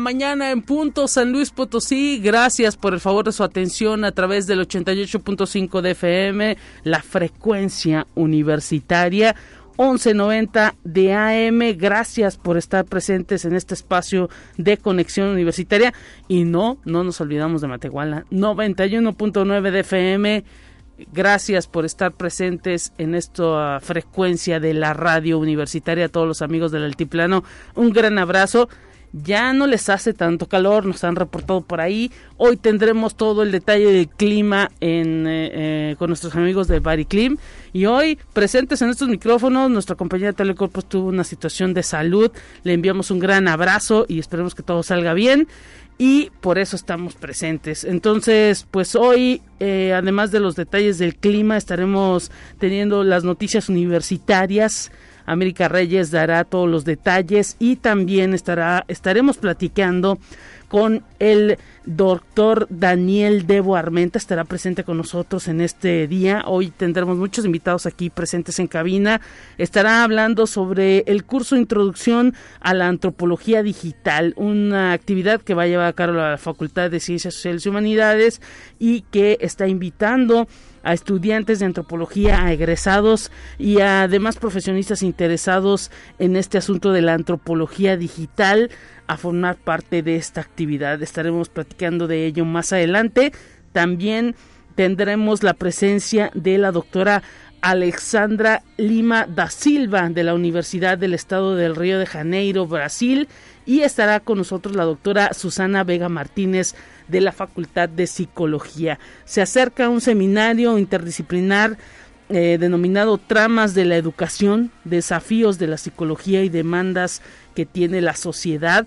Mañana en punto San Luis Potosí. Gracias por el favor de su atención a través del 88.5 de FM, la frecuencia universitaria. 1190 de AM. Gracias por estar presentes en este espacio de conexión universitaria. Y no, no nos olvidamos de Matehuala. 91.9 de FM. Gracias por estar presentes en esta frecuencia de la radio universitaria. A todos los amigos del Altiplano, un gran abrazo ya no les hace tanto calor, nos han reportado por ahí. Hoy tendremos todo el detalle del clima eh, eh, con nuestros amigos de Bariclim. Y hoy, presentes en estos micrófonos, nuestra compañera Telecorpus tuvo una situación de salud. Le enviamos un gran abrazo y esperemos que todo salga bien. Y por eso estamos presentes. Entonces, pues hoy, eh, además de los detalles del clima, estaremos teniendo las noticias universitarias América Reyes dará todos los detalles y también estará, estaremos platicando con el doctor Daniel Debo Armenta, estará presente con nosotros en este día. Hoy tendremos muchos invitados aquí presentes en cabina. Estará hablando sobre el curso Introducción a la Antropología Digital, una actividad que va a llevar a cabo la Facultad de Ciencias Sociales y Humanidades y que está invitando a estudiantes de antropología, a egresados y a demás profesionistas interesados en este asunto de la antropología digital a formar parte de esta actividad. Estaremos platicando de ello más adelante. También tendremos la presencia de la doctora Alexandra Lima da Silva de la Universidad del Estado del Río de Janeiro, Brasil, y estará con nosotros la doctora Susana Vega Martínez de la Facultad de Psicología. Se acerca un seminario interdisciplinar eh, denominado Tramas de la Educación, Desafíos de la Psicología y Demandas que tiene la sociedad.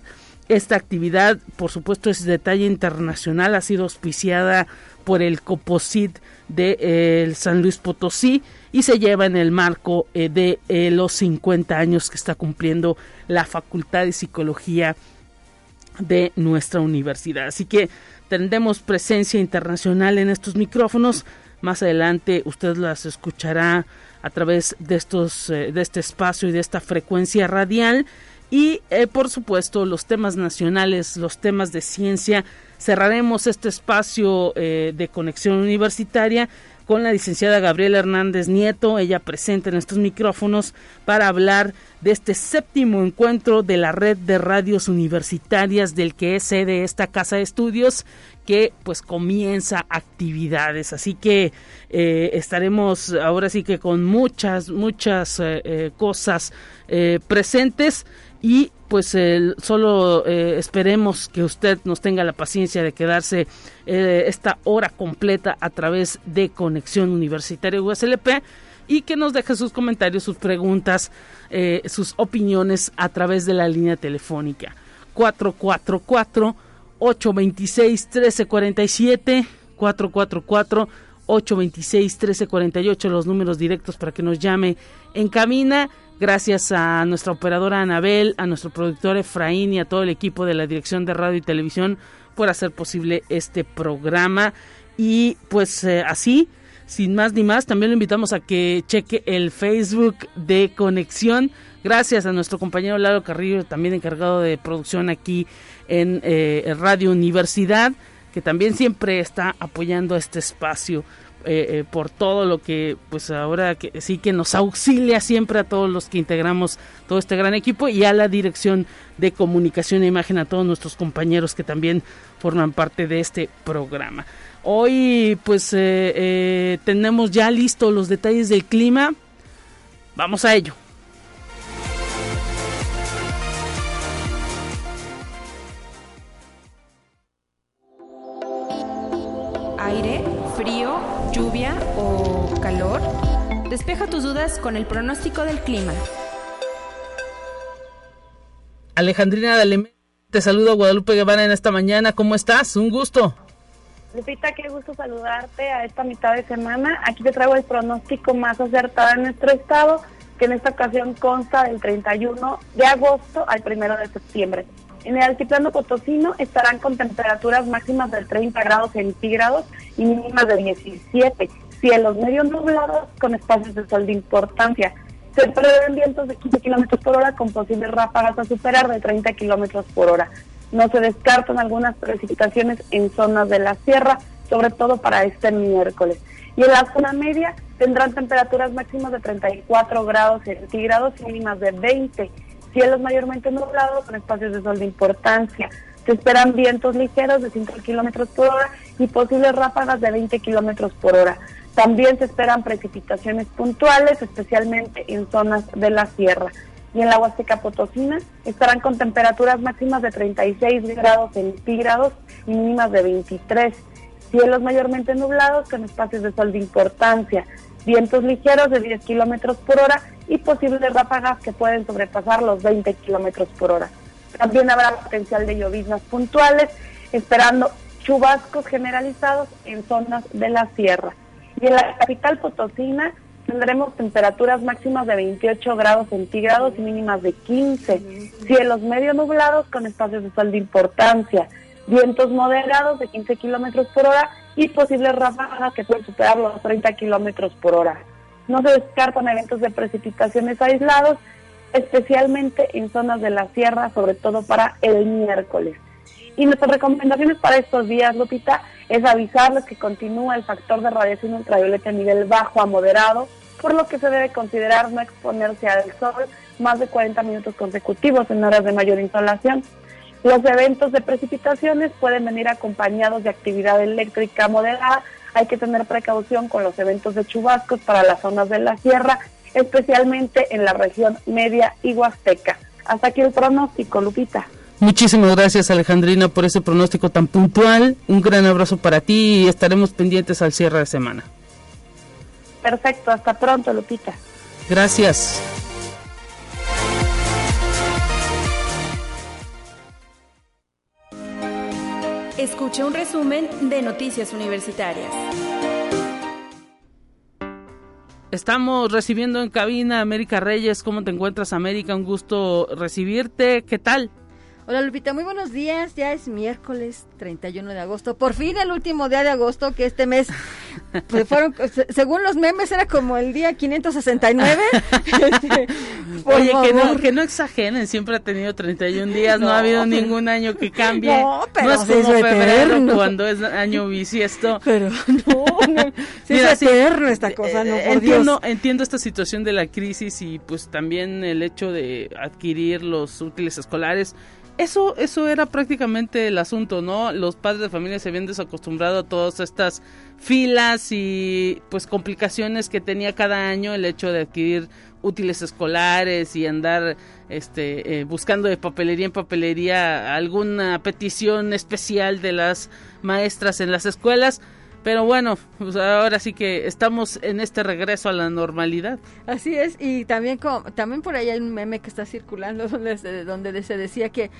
Esta actividad, por supuesto, es de detalle internacional, ha sido auspiciada por el COPOSIT de eh, San Luis Potosí y se lleva en el marco eh, de los 50 años que está cumpliendo la Facultad de Psicología de nuestra universidad. Así que tendremos presencia internacional en estos micrófonos. Más adelante usted las escuchará a través de estos eh, de este espacio y de esta frecuencia radial y eh, por supuesto los temas nacionales, los temas de ciencia. Cerraremos este espacio eh, de conexión universitaria con la licenciada Gabriela Hernández Nieto, ella presente en estos micrófonos para hablar de este séptimo encuentro de la red de radios universitarias del que es sede esta casa de estudios que pues comienza actividades. Así que eh, estaremos ahora sí que con muchas muchas cosas presentes y pues solo esperemos que usted nos tenga la paciencia de quedarse esta hora completa a través de Conexión Universitaria USLP y que nos deje sus comentarios, sus preguntas, eh, sus opiniones a través de la línea telefónica 444 826 1347 444 826 1348 los números directos para que nos llame en cabina. Gracias a nuestra operadora Anabel, a nuestro productor Efraín y a todo el equipo de la Dirección de Radio y Televisión por hacer posible este programa. Y pues eh, así sin más ni más, también lo invitamos a que cheque el Facebook de Conexión. Gracias a nuestro compañero Lalo Carrillo, también encargado de producción aquí en eh, Radio Universidad, que también siempre está apoyando este espacio. Eh, eh, por todo lo que pues ahora que sí que nos auxilia siempre a todos los que integramos todo este gran equipo y a la dirección de comunicación e imagen a todos nuestros compañeros que también forman parte de este programa. Hoy pues eh, eh, tenemos ya listos los detalles del clima. Vamos a ello. Aire, frío, lluvia o calor. Despeja tus dudas con el pronóstico del clima. Alejandrina Daleme, te saludo Guadalupe Guevara en esta mañana. ¿Cómo estás? Un gusto. Lupita, qué gusto saludarte a esta mitad de semana. Aquí te traigo el pronóstico más acertado en nuestro estado, que en esta ocasión consta del 31 de agosto al 1 de septiembre. En el altiplano potosino estarán con temperaturas máximas de 30 grados centígrados y mínimas de 17. Cielos medio nublados con espacios de sol de importancia. Se prevén vientos de 15 kilómetros por hora con posibles ráfagas a superar de 30 kilómetros por hora. No se descartan algunas precipitaciones en zonas de la sierra, sobre todo para este miércoles. Y en la zona media tendrán temperaturas máximas de 34 grados centígrados y mínimas de 20 cielos mayormente nublados con espacios de sol de importancia. Se esperan vientos ligeros de 5 kilómetros por hora y posibles ráfagas de 20 kilómetros por hora. También se esperan precipitaciones puntuales, especialmente en zonas de la sierra. Y en la Huasteca Potosina estarán con temperaturas máximas de 36 grados centígrados y mínimas de 23. Cielos mayormente nublados con espacios de sol de importancia vientos ligeros de 10 kilómetros por hora y posibles ráfagas que pueden sobrepasar los 20 kilómetros por hora. También habrá potencial de lloviznas puntuales, esperando chubascos generalizados en zonas de la sierra. Y en la capital potosina tendremos temperaturas máximas de 28 grados centígrados y mínimas de 15. Cielos medio nublados con espacios de sol de importancia. Vientos moderados de 15 kilómetros por hora y posibles ráfagas que pueden superar los 30 kilómetros por hora. No se descartan eventos de precipitaciones aislados, especialmente en zonas de la sierra, sobre todo para el miércoles. Y nuestras recomendaciones para estos días, Lupita, es avisarles que continúa el factor de radiación ultravioleta a nivel bajo a moderado, por lo que se debe considerar no exponerse al sol más de 40 minutos consecutivos en horas de mayor insolación. Los eventos de precipitaciones pueden venir acompañados de actividad eléctrica moderada. Hay que tener precaución con los eventos de chubascos para las zonas de la sierra, especialmente en la región media y huasteca. Hasta aquí el pronóstico, Lupita. Muchísimas gracias Alejandrina por ese pronóstico tan puntual. Un gran abrazo para ti y estaremos pendientes al cierre de semana. Perfecto, hasta pronto Lupita. Gracias. Escucha un resumen de Noticias Universitarias. Estamos recibiendo en cabina América Reyes. ¿Cómo te encuentras, América? Un gusto recibirte. ¿Qué tal? Hola Lupita, muy buenos días. Ya es miércoles 31 de agosto. Por fin el último día de agosto que este mes pues fueron según los memes era como el día 569. este, Oye, que no, que no exageren, siempre ha tenido 31 días, no, ha habido ningún año que cambie. No, pero no es como febrero cuando es año bisiesto. Pero no, no es eterno esta cosa, no, por entiendo, Dios. entiendo esta situación de la crisis y pues también el hecho de adquirir los útiles escolares eso, eso era prácticamente el asunto, ¿no? Los padres de familia se habían desacostumbrado a todas estas filas y pues complicaciones que tenía cada año el hecho de adquirir útiles escolares y andar este eh, buscando de papelería en papelería alguna petición especial de las maestras en las escuelas pero bueno, pues ahora sí que estamos en este regreso a la normalidad. Así es, y también también por ahí hay un meme que está circulando donde se, donde se decía que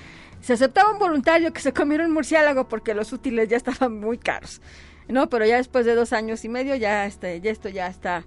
se aceptaba un voluntario que se comiera un murciélago porque los útiles ya estaban muy caros. No, pero ya después de dos años y medio ya este, ya esto ya está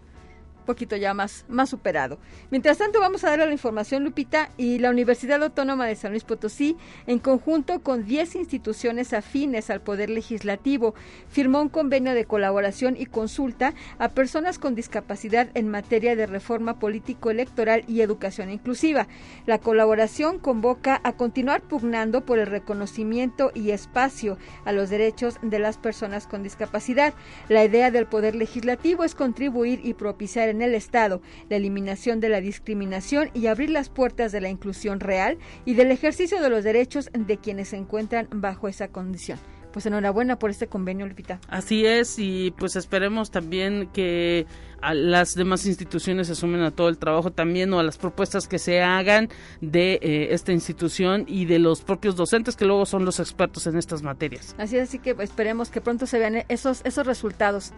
poquito ya más, más superado. Mientras tanto, vamos a darle la información, Lupita, y la Universidad Autónoma de San Luis Potosí, en conjunto con 10 instituciones afines al Poder Legislativo, firmó un convenio de colaboración y consulta a personas con discapacidad en materia de reforma político-electoral y educación inclusiva. La colaboración convoca a continuar pugnando por el reconocimiento y espacio a los derechos de las personas con discapacidad. La idea del Poder Legislativo es contribuir y propiciar en el Estado, la eliminación de la discriminación y abrir las puertas de la inclusión real y del ejercicio de los derechos de quienes se encuentran bajo esa condición pues enhorabuena por este convenio, Lupita. Así es, y pues esperemos también que a las demás instituciones se sumen a todo el trabajo también o a las propuestas que se hagan de eh, esta institución y de los propios docentes que luego son los expertos en estas materias. Así es, así que esperemos que pronto se vean esos, esos resultados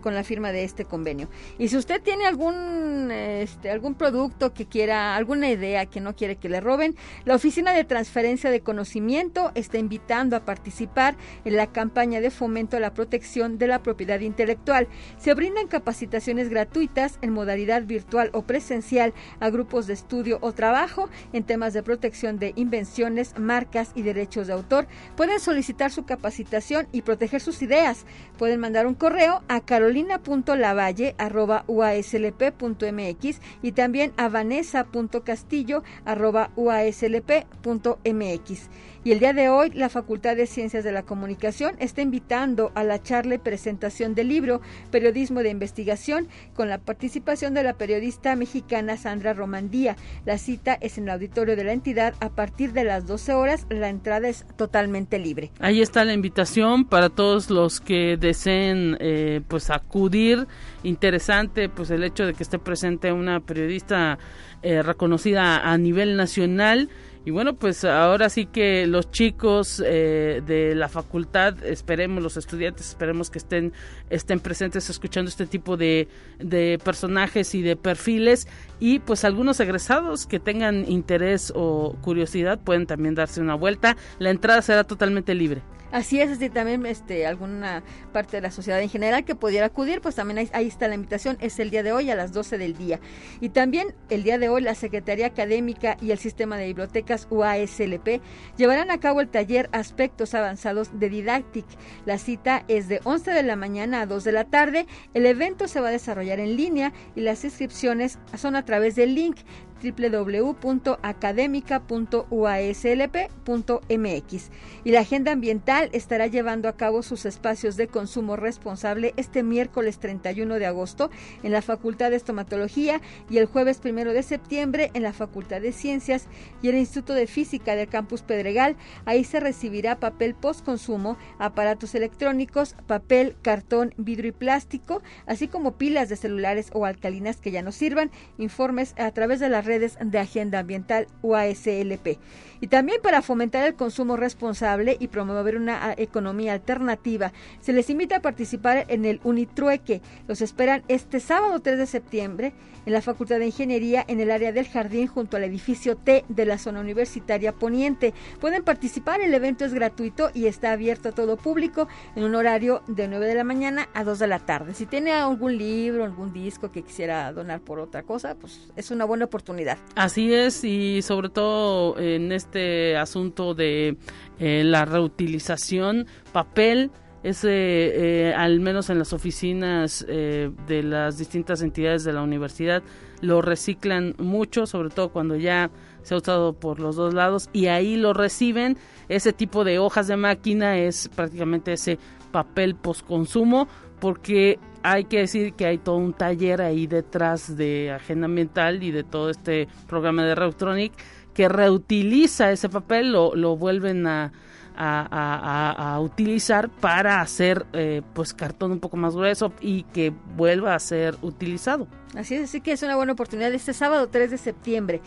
con la firma de este convenio. Y si usted tiene algún este, algún producto que quiera, alguna idea que no quiere que le roben, la Oficina de Transferencia de Conocimiento está invitando a participar en la campaña de fomento a la protección de la propiedad intelectual. Se brindan capacitaciones gratuitas en modalidad virtual o presencial a grupos de estudio o trabajo en temas de protección de invenciones, marcas y derechos de autor. Pueden solicitar su capacitación y proteger sus ideas. Pueden mandar un correo a carolina.lavalle.uaslp.mx y también a vanessa.castillo.uaslp.mx. Y el día de hoy, la Facultad de Ciencias de la Comunicación está invitando a la charla y presentación del libro Periodismo de Investigación con la participación de la periodista mexicana Sandra Romandía. La cita es en el auditorio de la entidad a partir de las 12 horas. La entrada es totalmente libre. Ahí está la invitación para todos los que deseen eh, pues acudir. Interesante pues el hecho de que esté presente una periodista eh, reconocida a nivel nacional y bueno, pues ahora sí que los chicos eh, de la facultad, esperemos, los estudiantes, esperemos que estén, estén presentes escuchando este tipo de, de personajes y de perfiles. Y pues algunos egresados que tengan interés o curiosidad pueden también darse una vuelta. La entrada será totalmente libre. Así es, así también este, alguna parte de la sociedad en general que pudiera acudir, pues también ahí, está la invitación, es el día de hoy a las 12 del día. Y también el día de hoy la Secretaría Académica y el Sistema de Bibliotecas UASLP llevarán a cabo el taller Aspectos Avanzados de Didactic. La cita es de 11 de la mañana a 2 de la tarde. El evento se va a desarrollar en línea y las inscripciones son a través del link www.academica.uaslp.mx. Y la Agenda Ambiental estará llevando a cabo sus espacios de consumo responsable este miércoles 31 de agosto en la Facultad de Estomatología y el jueves 1 de septiembre en la Facultad de Ciencias y el Instituto de Física del Campus Pedregal. Ahí se recibirá papel postconsumo, aparatos electrónicos, papel, cartón, vidrio y plástico, así como pilas de celulares o alcalinas que ya no sirvan. Informes a través de las redes de Agenda Ambiental UASLP. Y también para fomentar el consumo responsable y promover una ah, economía alternativa, se les invita a participar en el Unitrueque. Los esperan este sábado 3 de septiembre en la Facultad de Ingeniería en el área del jardín junto al edificio T de la zona universitaria poniente. Pueden participar, el evento es gratuito y está abierto a todo público en un horario de 9 de la mañana a 2 de la tarde. Si tiene algún libro, algún disco que quisiera donar por otra cosa, pues es una buena oportunidad. Así es, y sobre todo en este asunto de eh, la reutilización, papel, ese, eh, al menos en las oficinas eh, de las distintas entidades de la universidad, lo reciclan mucho, sobre todo cuando ya se ha usado por los dos lados y ahí lo reciben. Ese tipo de hojas de máquina es prácticamente ese papel postconsumo porque hay que decir que hay todo un taller ahí detrás de Agenda Ambiental y de todo este programa de Reutronic que reutiliza ese papel, lo, lo vuelven a, a, utilizar para hacer eh, pues cartón un poco más grueso y que vuelva a ser utilizado. Así es, así que es una buena oportunidad este sábado 3 de septiembre.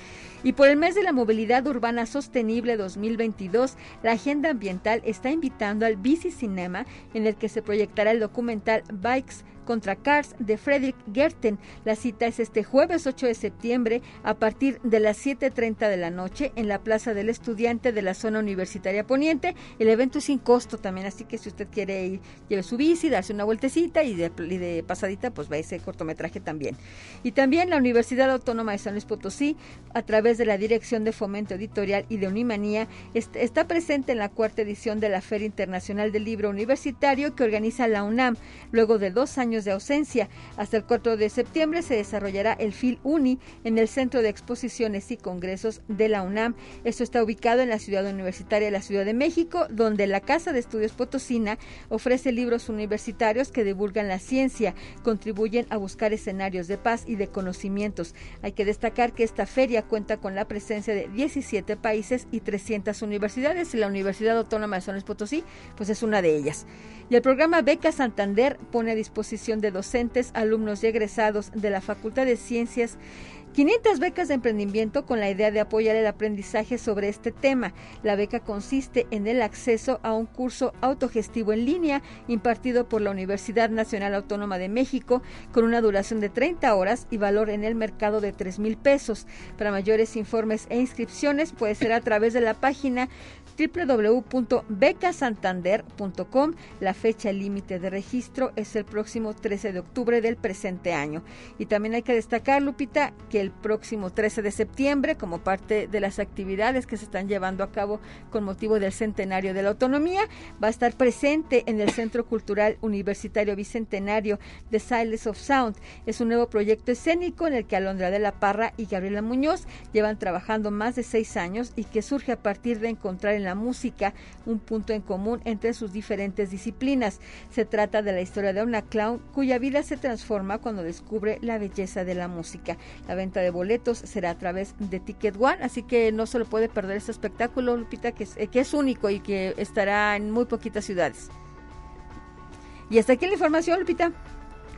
Y por el mes de la movilidad urbana sostenible 2022, la Agenda Ambiental está invitando al Bici Cinema en el que se proyectará el documental Bikes contra Cars de Frederick Gerten. La cita es este jueves 8 de septiembre a partir de las 7.30 de la noche en la Plaza del Estudiante de la zona universitaria poniente. El evento es sin costo también, así que si usted quiere ir, lleve su bici, darse una vueltecita y de, pasadita, pues va ese cortometraje también. Y también la Universidad Autónoma de San Luis Potosí, a través de la Dirección de Fomento Editorial y de Unimanía, está presente en la cuarta edición de la Feria Internacional del Libro Universitario que organiza la UNAM, luego de dos años de ausencia. Hasta el 4 de septiembre se desarrollará el FIL UNI en el Centro de Exposiciones y Congresos de la UNAM. Esto está ubicado en la Ciudad Universitaria de la Ciudad de México, donde la Casa de Estudios Potosina ofrece libros universitarios que divulgan la ciencia, contribuyen a buscar escenarios de paz y de conocimientos. Hay que destacar que esta feria cuenta con la presencia de 17 países y 300 universidades y la Universidad Autónoma de San Potosí pues es una de ellas. Y el programa Beca Santander pone a disposición de docentes, alumnos y egresados de la Facultad de Ciencias 500 becas de emprendimiento con la idea de apoyar el aprendizaje sobre este tema. La beca consiste en el acceso a un curso autogestivo en línea impartido por la Universidad Nacional Autónoma de México con una duración de 30 horas y valor en el mercado de 3 mil pesos. Para mayores informes e inscripciones puede ser a través de la página www.becasantander.com. La fecha límite de registro es el próximo 13 de octubre del presente año. Y también hay que destacar, Lupita, que el próximo 13 de septiembre, como parte de las actividades que se están llevando a cabo con motivo del centenario de la autonomía, va a estar presente en el Centro Cultural Universitario Bicentenario de Silence of Sound. Es un nuevo proyecto escénico en el que Alondra de la Parra y Gabriela Muñoz llevan trabajando más de seis años y que surge a partir de encontrar en la música un punto en común entre sus diferentes disciplinas. Se trata de la historia de una clown cuya vida se transforma cuando descubre la belleza de la música. La venta de boletos será a través de Ticket One, así que no se lo puede perder este espectáculo, Lupita, que es, eh, que es único y que estará en muy poquitas ciudades. Y hasta aquí la información, Lupita.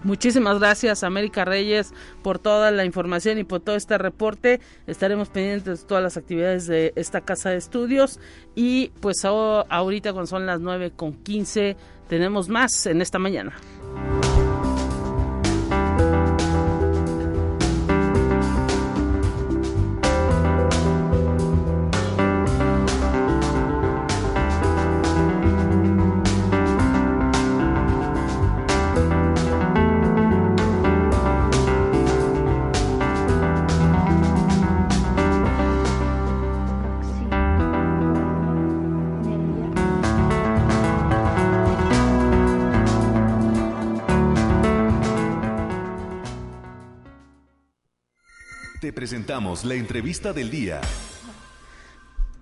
Muchísimas gracias América Reyes por toda la información y por todo este reporte. Estaremos pendientes de todas las actividades de esta casa de estudios y pues ahorita cuando son las 9 con 15 tenemos más en esta mañana. Presentamos la entrevista del día.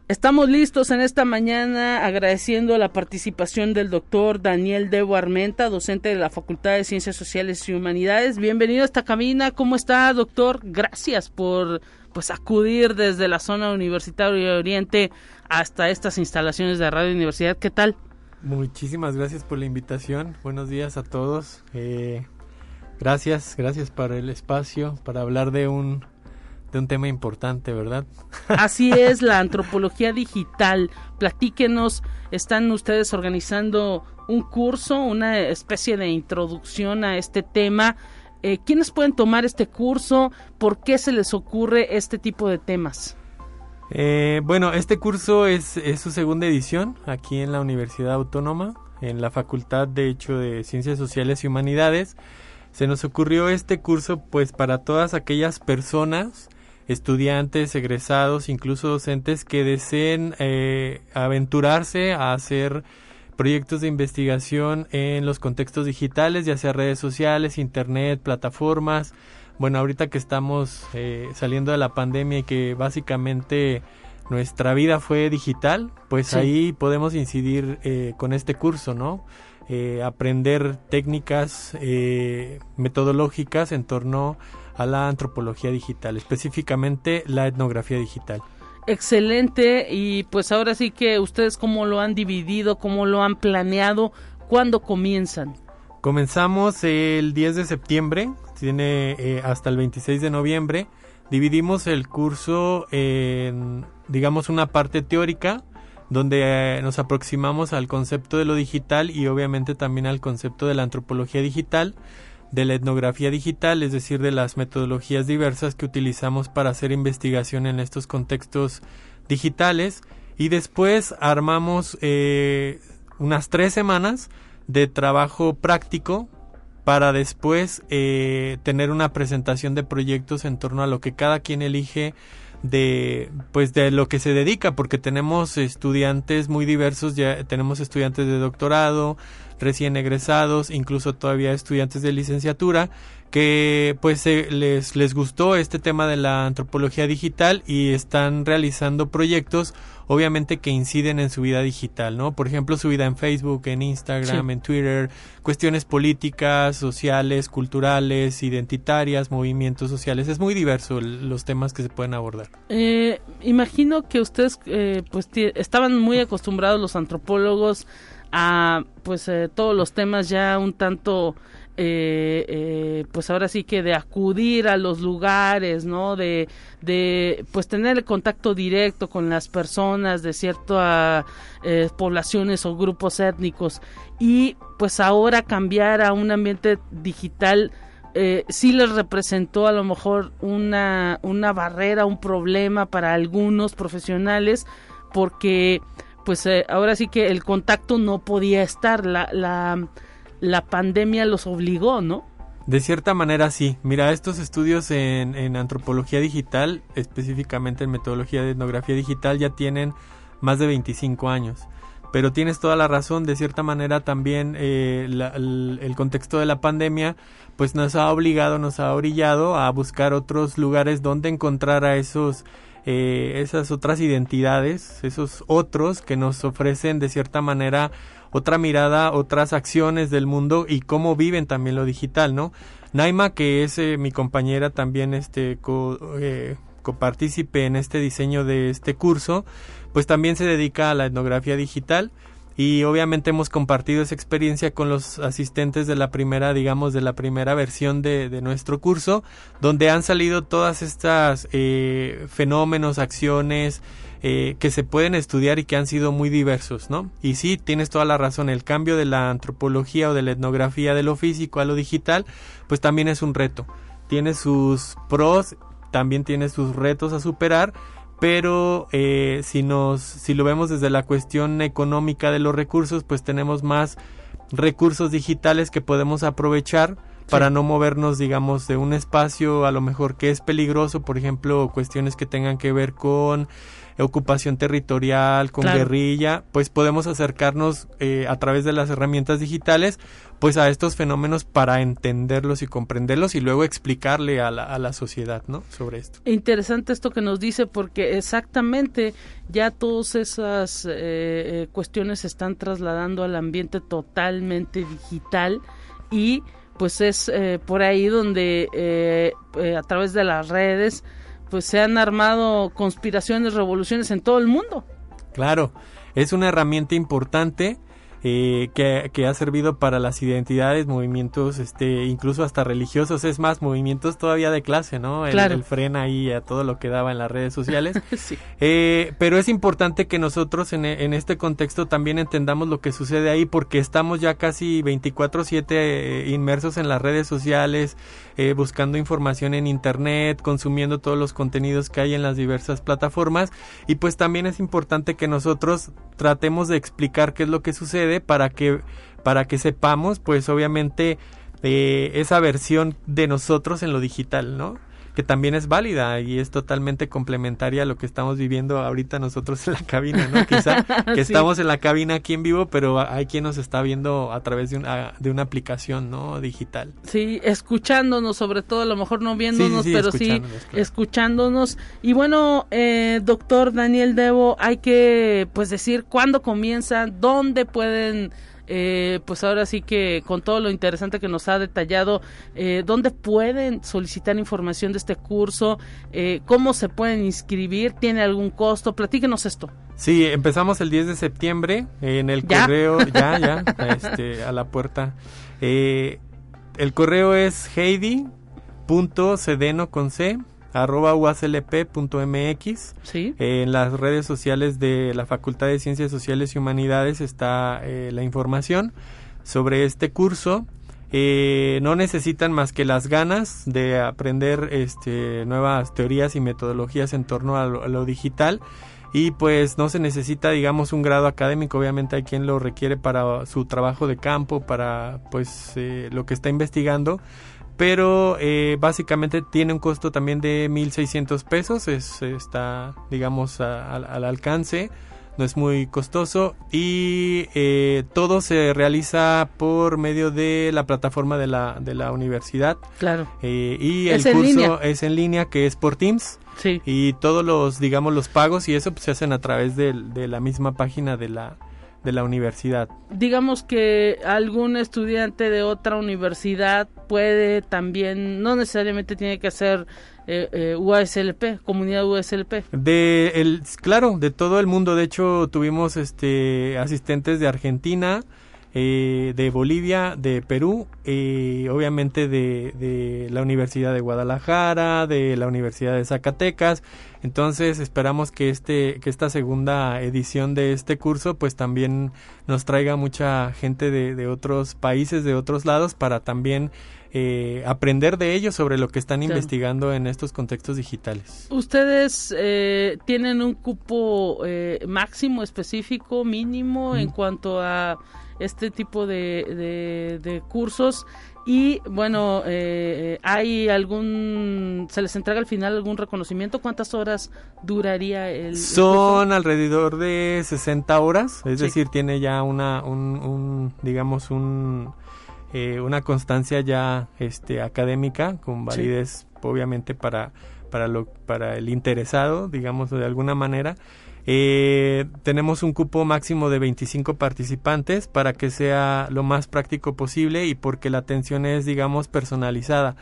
Estamos listos en esta mañana agradeciendo la participación del doctor Daniel Debo Armenta, docente de la Facultad de Ciencias Sociales y Humanidades. Bienvenido a esta cabina. ¿Cómo está, doctor? Gracias por pues acudir desde la zona universitaria Oriente hasta estas instalaciones de Radio Universidad. ¿Qué tal? Muchísimas gracias por la invitación. Buenos días a todos. Eh, gracias, gracias por el espacio para hablar de un de un tema importante, ¿verdad? Así es, la antropología digital. Platíquenos, están ustedes organizando un curso, una especie de introducción a este tema. Eh, ¿Quiénes pueden tomar este curso? ¿Por qué se les ocurre este tipo de temas? Eh, bueno, este curso es, es su segunda edición aquí en la Universidad Autónoma, en la Facultad de hecho de Ciencias Sociales y Humanidades. Se nos ocurrió este curso pues para todas aquellas personas estudiantes, egresados, incluso docentes que deseen eh, aventurarse a hacer proyectos de investigación en los contextos digitales, ya sea redes sociales, internet, plataformas. Bueno, ahorita que estamos eh, saliendo de la pandemia y que básicamente nuestra vida fue digital, pues ahí podemos incidir eh, con este curso, ¿no? aprender técnicas metodológicas en torno a la antropología digital, específicamente la etnografía digital. Excelente y pues ahora sí que ustedes cómo lo han dividido, cómo lo han planeado, ¿cuándo comienzan? Comenzamos el 10 de septiembre, tiene eh, hasta el 26 de noviembre. Dividimos el curso en, digamos, una parte teórica, donde eh, nos aproximamos al concepto de lo digital y obviamente también al concepto de la antropología digital de la etnografía digital, es decir, de las metodologías diversas que utilizamos para hacer investigación en estos contextos digitales. Y después armamos eh, unas tres semanas de trabajo práctico para después eh, tener una presentación de proyectos en torno a lo que cada quien elige de pues de lo que se dedica porque tenemos estudiantes muy diversos ya tenemos estudiantes de doctorado recién egresados, incluso todavía estudiantes de licenciatura, que pues les, les gustó este tema de la antropología digital y están realizando proyectos obviamente que inciden en su vida digital, ¿no? Por ejemplo, su vida en Facebook, en Instagram, en Twitter, cuestiones políticas, sociales, culturales, identitarias, movimientos sociales. Es muy diverso los temas que se pueden abordar. Eh, imagino que ustedes eh, pues estaban muy acostumbrados los antropólogos a pues eh, todos los temas ya un tanto eh, eh, pues ahora sí que de acudir a los lugares, ¿no? De, de pues tener el contacto directo con las personas de ciertas eh, poblaciones o grupos étnicos y pues ahora cambiar a un ambiente digital eh, sí les representó a lo mejor una, una barrera, un problema para algunos profesionales porque pues ahora sí que el contacto no podía estar, la, la la pandemia los obligó, ¿no? De cierta manera sí. Mira, estos estudios en, antropología digital, específicamente en metodología de etnografía digital, ya tienen más de 25 años. Pero tienes toda la razón, de cierta manera también eh, el, contexto de la pandemia pues nos ha obligado, nos ha orillado a buscar otros lugares donde encontrar a esos, eh, esas otras identidades, esos otros que nos ofrecen de cierta manera otra mirada, otras acciones del mundo y cómo viven también lo digital, ¿no? Naima, que es eh, mi compañera también este co, eh, copartícipe en este diseño de este curso, pues también se dedica a la etnografía digital y obviamente hemos compartido esa experiencia con los asistentes de la primera, digamos, de la primera versión de, nuestro curso, donde han salido todas estas eh, fenómenos, acciones, eh, que se pueden estudiar y que han sido muy diversos, ¿no? Y sí, tienes toda la razón, el cambio de la antropología o de la etnografía de lo físico a lo digital, pues también es un reto. Tiene sus pros, también tiene sus retos a superar, pero eh, si nos si lo vemos desde la cuestión económica de los recursos pues tenemos más recursos digitales que podemos aprovechar para no movernos digamos de un espacio a lo mejor que es peligroso por ejemplo cuestiones que tengan que ver con ocupación territorial, con guerrilla, pues podemos acercarnos eh, a través de las herramientas digitales pues a estos fenómenos para entenderlos y comprenderlos y luego explicarle a la, a la sociedad, ¿no? Sobre esto. Interesante esto que nos dice porque exactamente ya todas esas eh, eh, cuestiones se están trasladando al ambiente totalmente digital y pues es por ahí donde a través de las redes pues se han armado conspiraciones, revoluciones en todo el mundo. Claro, es una herramienta importante eh, que, ha servido para las identidades, movimientos, este, incluso hasta religiosos, es más, movimientos todavía de clase, ¿no? El, el frena ahí a todo lo que daba en las redes sociales. Eh, pero es importante que nosotros en, en, este contexto también entendamos lo que sucede ahí porque estamos ya casi 24/7 eh, inmersos en las redes sociales, buscando información en Internet, consumiendo todos los contenidos que hay en las diversas plataformas y pues también es importante que nosotros tratemos de explicar qué es lo que sucede para que, para que sepamos, pues obviamente, eh, esa versión de nosotros en lo digital, ¿no? Que también es válida y es totalmente complementaria a lo que estamos viviendo ahorita nosotros en la cabina, ¿no? Quizá que estamos en la cabina aquí en vivo, pero hay quien nos está viendo a través de una, de una aplicación, ¿no? Digital. Sí, escuchándonos, sobre todo, a lo mejor no viéndonos, pero sí escuchándonos. Y bueno, eh, doctor Daniel Debo, hay que, pues, decir cuándo comienza, dónde pueden eh, pues ahora sí que con todo lo interesante que nos ha detallado, eh, ¿dónde pueden solicitar información de este curso? Eh, ¿Cómo se pueden inscribir? ¿Tiene algún costo? Platíquenos esto. Sí, empezamos el 10 de septiembre en el correo, ya, ya, este, a la puerta. el correo es heidi.cedeno con C arroba uaclp.mx. ¿Sí? en las redes sociales de la Facultad de Ciencias Sociales y Humanidades está eh, la información sobre este curso. Eh, no necesitan más que las ganas de aprender este, nuevas teorías y metodologías en torno a lo, digital y pues no se necesita digamos un grado académico obviamente hay quien lo requiere para su trabajo de campo para pues eh, lo que está investigando pero eh, básicamente tiene un costo también de 1.600 pesos, es, está digamos al alcance, no es muy costoso y eh, todo se realiza por medio de la plataforma de la, de la universidad. Claro. Eh, y el curso es en línea que es por Teams. Sí. Y todos los, digamos, los pagos y eso pues, se hacen a través de, de la misma página de la, de la universidad. Digamos que algún estudiante de otra universidad puede también, no necesariamente tiene que ser eh, eh, USLP, comunidad USLP. De el, claro, de todo el mundo. De hecho, tuvimos este asistentes de Argentina, eh, de Bolivia, de Perú, y obviamente de, de, la Universidad de Guadalajara, de la Universidad de Zacatecas. Entonces esperamos que este, que esta segunda edición de este curso, pues también nos traiga mucha gente de, de otros países, de otros lados, para también eh, aprender de ellos sobre lo que están investigando en estos contextos digitales. ¿Ustedes eh, tienen un cupo eh, máximo, específico, mínimo en cuanto a este tipo de, de, cursos? Y bueno, ¿hay algún, se les entrega al final algún reconocimiento? ¿Cuántas horas duraría el? Son alrededor de 60 horas, es decir, tiene ya una, un, un digamos, un eh, una constancia ya este, académica con validez obviamente para, para, lo, para el interesado, digamos de alguna manera. Eh, tenemos un cupo máximo de 25 participantes para que sea lo más práctico posible y porque la atención es, digamos, personalizada.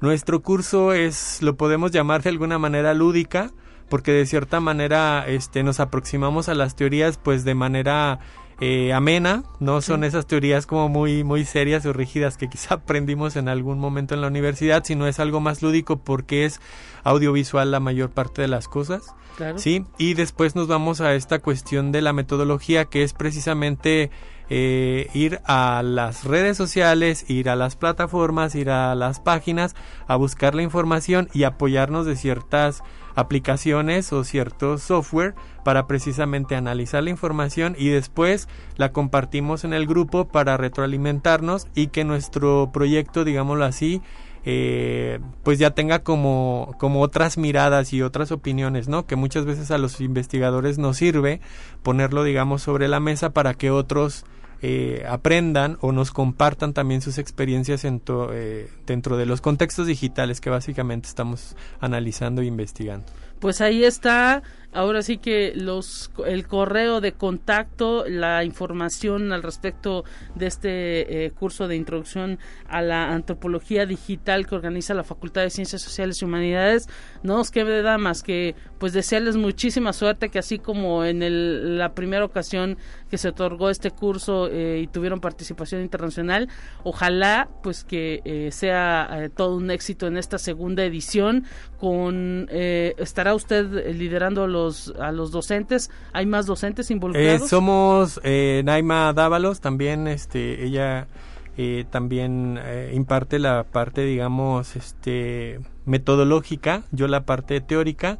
Nuestro curso es, lo podemos llamar de alguna manera lúdica, porque de cierta manera este, nos aproximamos a las teorías pues de manera eh, amena, no son esas teorías como muy, muy serias o rígidas que quizá aprendimos en algún momento en la universidad, sino es algo más lúdico porque es audiovisual la mayor parte de las cosas. Sí, y después nos vamos a esta cuestión de la metodología que es precisamente eh, ir a las redes sociales, ir a las plataformas, ir a las páginas, a buscar la información y apoyarnos de ciertas aplicaciones o cierto software para precisamente analizar la información y después la compartimos en el grupo para retroalimentarnos y que nuestro proyecto, digámoslo así, eh, pues ya tenga como, como otras miradas y otras opiniones, ¿no? Que muchas veces a los investigadores nos sirve ponerlo, digamos, sobre la mesa para que otros eh, aprendan o nos compartan también sus experiencias en eh, dentro de los contextos digitales que básicamente estamos analizando e investigando. Pues ahí está Ahora sí que los el correo de contacto, la información al respecto de este eh, curso de introducción a la antropología digital que organiza la Facultad de Ciencias Sociales y Humanidades, no nos queda más que pues desearles muchísima suerte que así como en el, la primera ocasión que se otorgó este curso eh, y tuvieron participación internacional, ojalá pues que eh, sea todo un éxito en esta segunda edición con estará usted liderando los a los docentes? ¿Hay más docentes involucrados? Eh, somos eh, Naima Dávalos, también este, ella eh, también eh, imparte la parte, digamos, este, metodológica, yo la parte teórica.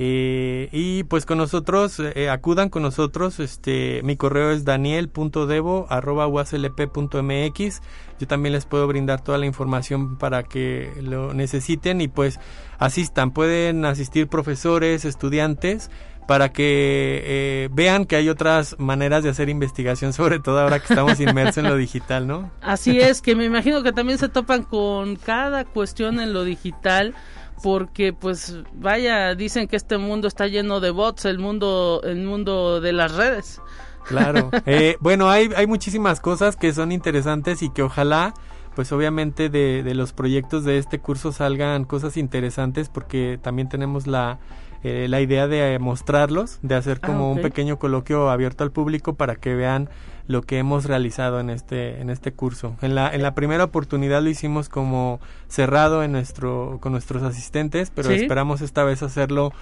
Eh, y pues con nosotros, eh, acudan con nosotros, este, mi correo es daniel.debo.uslp.mx. Yo también les puedo brindar toda la información para que lo necesiten y pues asistan. Pueden asistir profesores, estudiantes, para que eh, vean que hay otras maneras de hacer investigación, sobre todo ahora que estamos inmersos en lo digital, ¿no? Así es, que me imagino que también se topan con cada cuestión en lo digital porque pues vaya dicen que este mundo está lleno de bots el mundo el mundo de las redes. Claro. Eh, bueno hay hay muchísimas cosas que son interesantes y que ojalá pues obviamente de, de los proyectos de este curso salgan cosas interesantes porque también tenemos la eh, la idea de mostrarlos, de hacer como ah, un pequeño coloquio abierto al público para que vean lo que hemos realizado en este en este curso. En la en la primera oportunidad lo hicimos como cerrado en nuestro con nuestros asistentes, pero esperamos esta vez hacerlo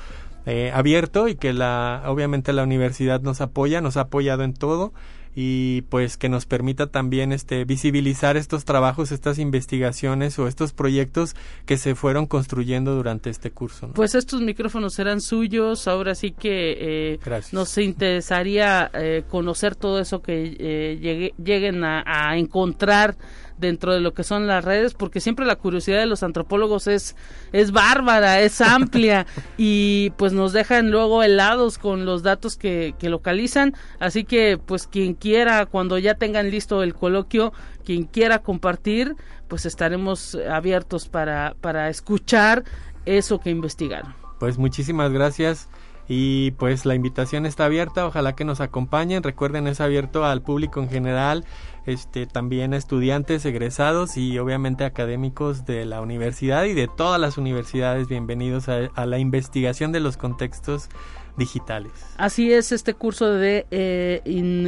eh, abierto y que la obviamente la universidad nos apoya, nos ha apoyado en todo y pues que nos permita también este visibilizar estos trabajos, estas investigaciones o estos proyectos que se fueron construyendo durante este curso. Pues estos micrófonos serán suyos, ahora sí que eh, nos interesaría eh, conocer todo eso que eh, lleguen a, a encontrar dentro de lo que son las redes, porque siempre la curiosidad de los antropólogos es, es bárbara, es amplia y pues nos dejan luego helados con los datos que, que localizan. Así que pues quien quiera, cuando ya tengan listo el coloquio, quien quiera compartir, pues estaremos abiertos para, para escuchar eso que investigaron. pues muchísimas gracias y pues la invitación está abierta, ojalá que nos acompañen, recuerden es abierto al público en general, este también a estudiantes egresados y obviamente académicos de la universidad y de todas las universidades, bienvenidos a, a la investigación de los contextos digitales. Así es, este curso de eh,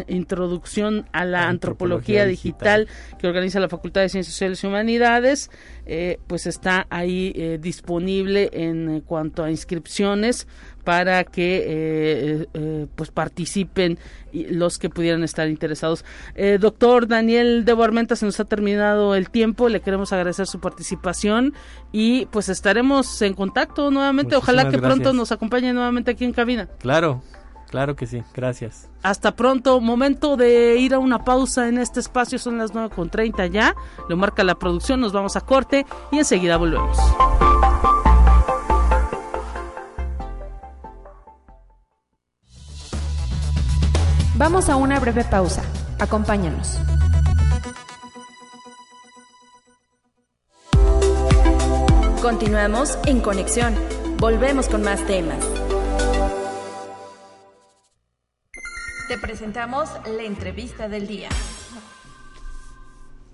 introducción a la antropología, digital, que organiza la Facultad de Ciencias Sociales y Humanidades, eh, pues está ahí eh, disponible en cuanto a inscripciones para que pues participen los que pudieran estar interesados. doctor Daniel de Bormenta, se nos ha terminado el tiempo, le queremos agradecer su participación y pues estaremos en contacto nuevamente. Ojalá que pronto nos acompañe nuevamente aquí en cabina. Claro, claro que sí, gracias. Hasta pronto, momento de ir a una pausa en este espacio, son las 9.30 ya, lo marca la producción, nos vamos a corte y enseguida volvemos. Vamos a una breve pausa, acompáñanos. Continuamos en conexión. Volvemos con más temas. Te presentamos la entrevista del día.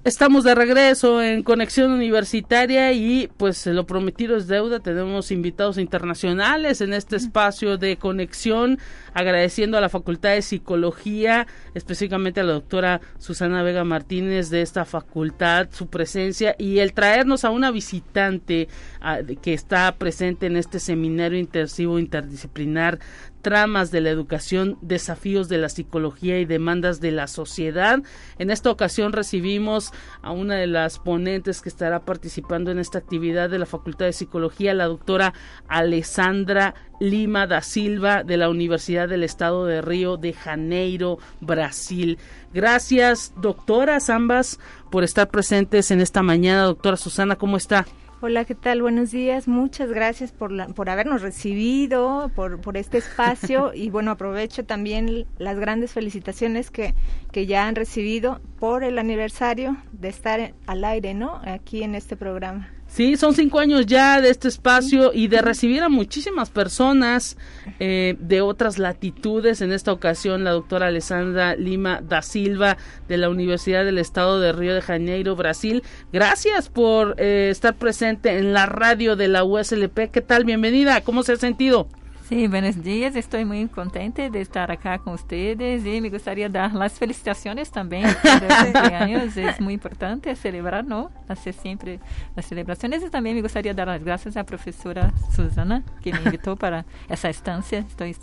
Estamos de regreso en Conexión Universitaria y pues lo prometido es deuda. Tenemos invitados internacionales en este espacio de conexión, agradeciendo a la Facultad de Psicología, específicamente a la doctora Susana Vega Martínez de esta facultad, su presencia y el traernos a una visitante a, que está presente en este seminario intensivo interdisciplinar tramas de la educación, desafíos de la psicología y demandas de la sociedad. En esta ocasión recibimos a una de las ponentes que estará participando en esta actividad de la Facultad de Psicología, la doctora Alessandra Lima da Silva de la Universidad del Estado de Río de Janeiro, Brasil. Gracias, doctoras ambas, por estar presentes en esta mañana. Doctora Susana, ¿cómo está? Hola, ¿qué tal? Buenos días. Muchas gracias por, la, por habernos recibido, por, por este espacio y bueno, aprovecho también las grandes felicitaciones que, que ya han recibido por el aniversario de estar al aire, ¿no? Aquí en este programa. Sí, son cinco años ya de este espacio y de recibir a muchísimas personas eh, de otras latitudes. En esta ocasión, la doctora Alessandra Lima da Silva de la Universidad del Estado de Río de Janeiro, Brasil. Gracias por eh, estar presente en la radio de la USLP. ¿Qué tal? Bienvenida. ¿Cómo se ha sentido? Sí, buenos días. Estoy muy contente de estar acá con ustedes y me gustaría dar las felicitaciones también por años. Es muy importante celebrar, ¿no? Hacer siempre las celebraciones y también me gustaría dar las gracias a la profesora Susana que me invitó para esa estancia. Estoy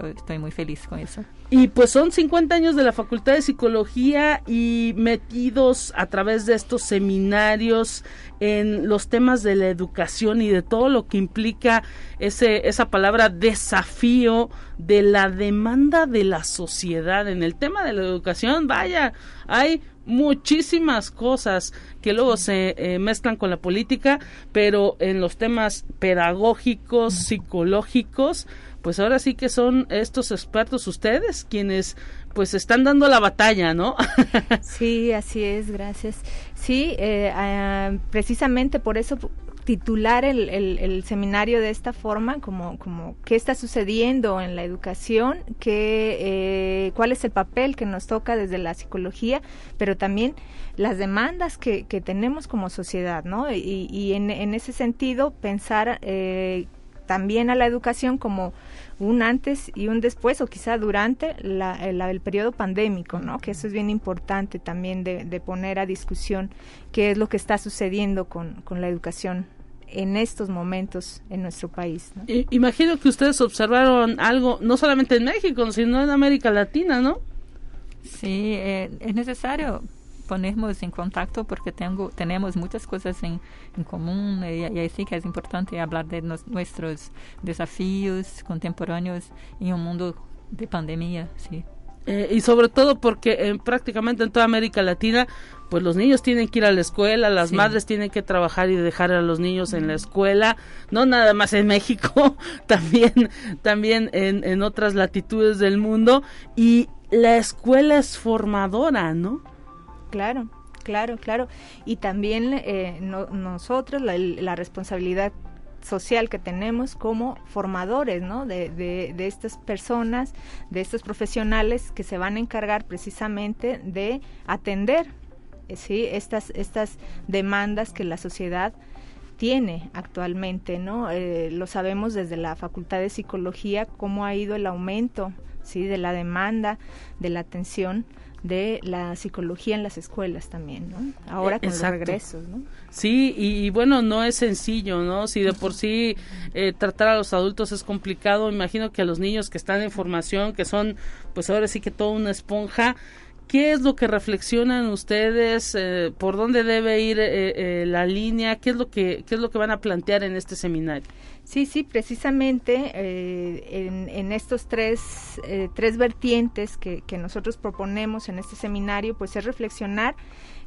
estoy muy feliz con eso. Y pues son 50 años de la Facultad de Psicología y metidos a través de estos seminarios en los temas de la educación y de todo lo que implica ese, esa palabra desafío de la demanda de la sociedad. En el tema de la educación, vaya, hay muchísimas cosas que luego se eh, mezclan con la política, pero en los temas pedagógicos, psicológicos, pues ahora sí que son estos expertos ustedes quienes pues están dando la batalla, ¿no? sí, así es, gracias. Sí, eh, ah, precisamente por eso titular el, el, seminario de esta forma, como, como qué está sucediendo en la educación, qué, eh, cuál es el papel que nos toca desde la psicología, pero también las demandas que, que tenemos como sociedad, ¿no? Y, y en, en, ese sentido, pensar eh, también a la educación como un antes y un después o quizá durante la, el, periodo pandémico, ¿no? Que eso es bien importante también de, de, poner a discusión qué es lo que está sucediendo con, con la educación en estos momentos en nuestro país. ¿no? Imagino que ustedes observaron algo no solamente en México, sino en América Latina, ¿no? Sí, eh, es necesario ponernos en contacto porque tengo, tenemos muchas cosas en, en común y, y, así que es importante hablar de nos, nuestros desafíos contemporáneos en un mundo de pandemia, sí. Eh, y sobre todo porque en, prácticamente en toda América Latina, pues los niños tienen que ir a la escuela, las sí. madres tienen que trabajar y dejar a los niños en la escuela, no nada más en México, también, también en, en otras latitudes del mundo, y la escuela es formadora, ¿no? Claro, claro, claro. Y también eh, no, nosotros, la, la responsabilidad social que tenemos como formadores, ¿no? De, de, estas personas, de estos profesionales que se van a encargar precisamente de atender, eh, ¿sí? Estas, estas demandas que la sociedad tiene actualmente, ¿no? Eh, lo sabemos desde la Facultad de Psicología cómo ha ido el aumento, ¿sí? De la demanda, de la atención de la psicología en las escuelas también, ¿no? Ahora con los regresos, ¿no? Sí, y, bueno, no es sencillo, ¿no? Si de por sí eh, tratar a los adultos es complicado, imagino que a los niños que están en formación, que son, pues ahora sí que toda una esponja, ¿Qué es lo que reflexionan ustedes? Eh, ¿Por dónde debe ir eh, eh, la línea? ¿Qué es lo que qué es lo que van a plantear en este seminario? Sí, sí, precisamente en, en, estos tres, tres vertientes que, que, nosotros proponemos en este seminario, pues es reflexionar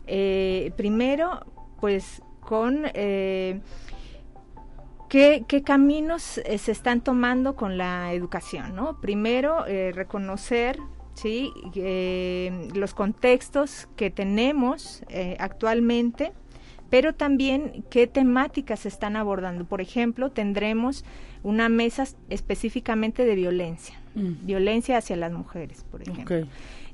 primero, pues con qué, qué, caminos se están tomando con la educación, ¿no? Primero, reconocer ¿sí? Eh, los contextos que tenemos eh, actualmente, pero también qué temáticas se están abordando. Por ejemplo, tendremos una mesa específicamente de violencia, mm. violencia hacia las mujeres, por ejemplo,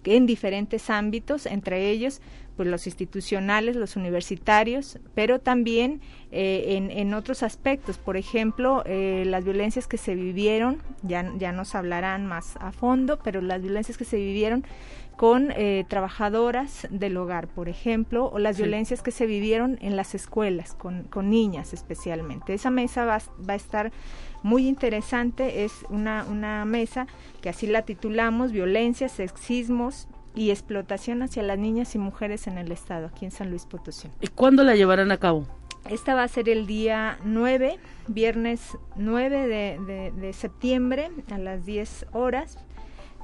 en diferentes ámbitos, entre ellos pues los institucionales, los universitarios, pero también eh, en, en, otros aspectos, por ejemplo, eh, las violencias que se vivieron, ya, ya nos hablarán más a fondo, pero las violencias que se vivieron con eh, trabajadoras del hogar, por ejemplo, o las violencias que se vivieron en las escuelas, con, con niñas especialmente. Esa mesa va, va, a estar muy interesante, es una, una mesa que así la titulamos, Violencias, Sexismos, y explotación hacia las niñas y mujeres en el estado, aquí en San Luis Potosí. ¿Y cuándo la llevarán a cabo? Esta va a ser el día 9, viernes 9 de, de, septiembre a las 10 horas.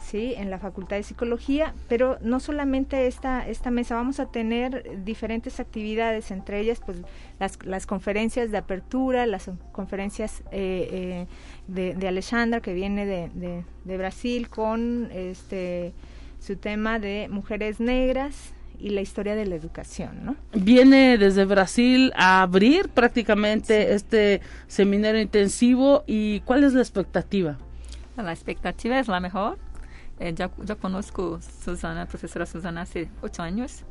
¿sí? en la Facultad de Psicología, pero no solamente esta, esta mesa, vamos a tener diferentes actividades, entre ellas pues las, las conferencias de apertura, las conferencias eh, eh, de, de Alexandra que viene de, de, de Brasil con este su tema de mujeres negras y la historia de la educación, ¿no? Viene desde Brasil a abrir prácticamente este seminario intensivo y ¿cuál es la expectativa? La expectativa es la mejor. Eh, ya, yo conozco Susana, profesora Susana, hace ocho años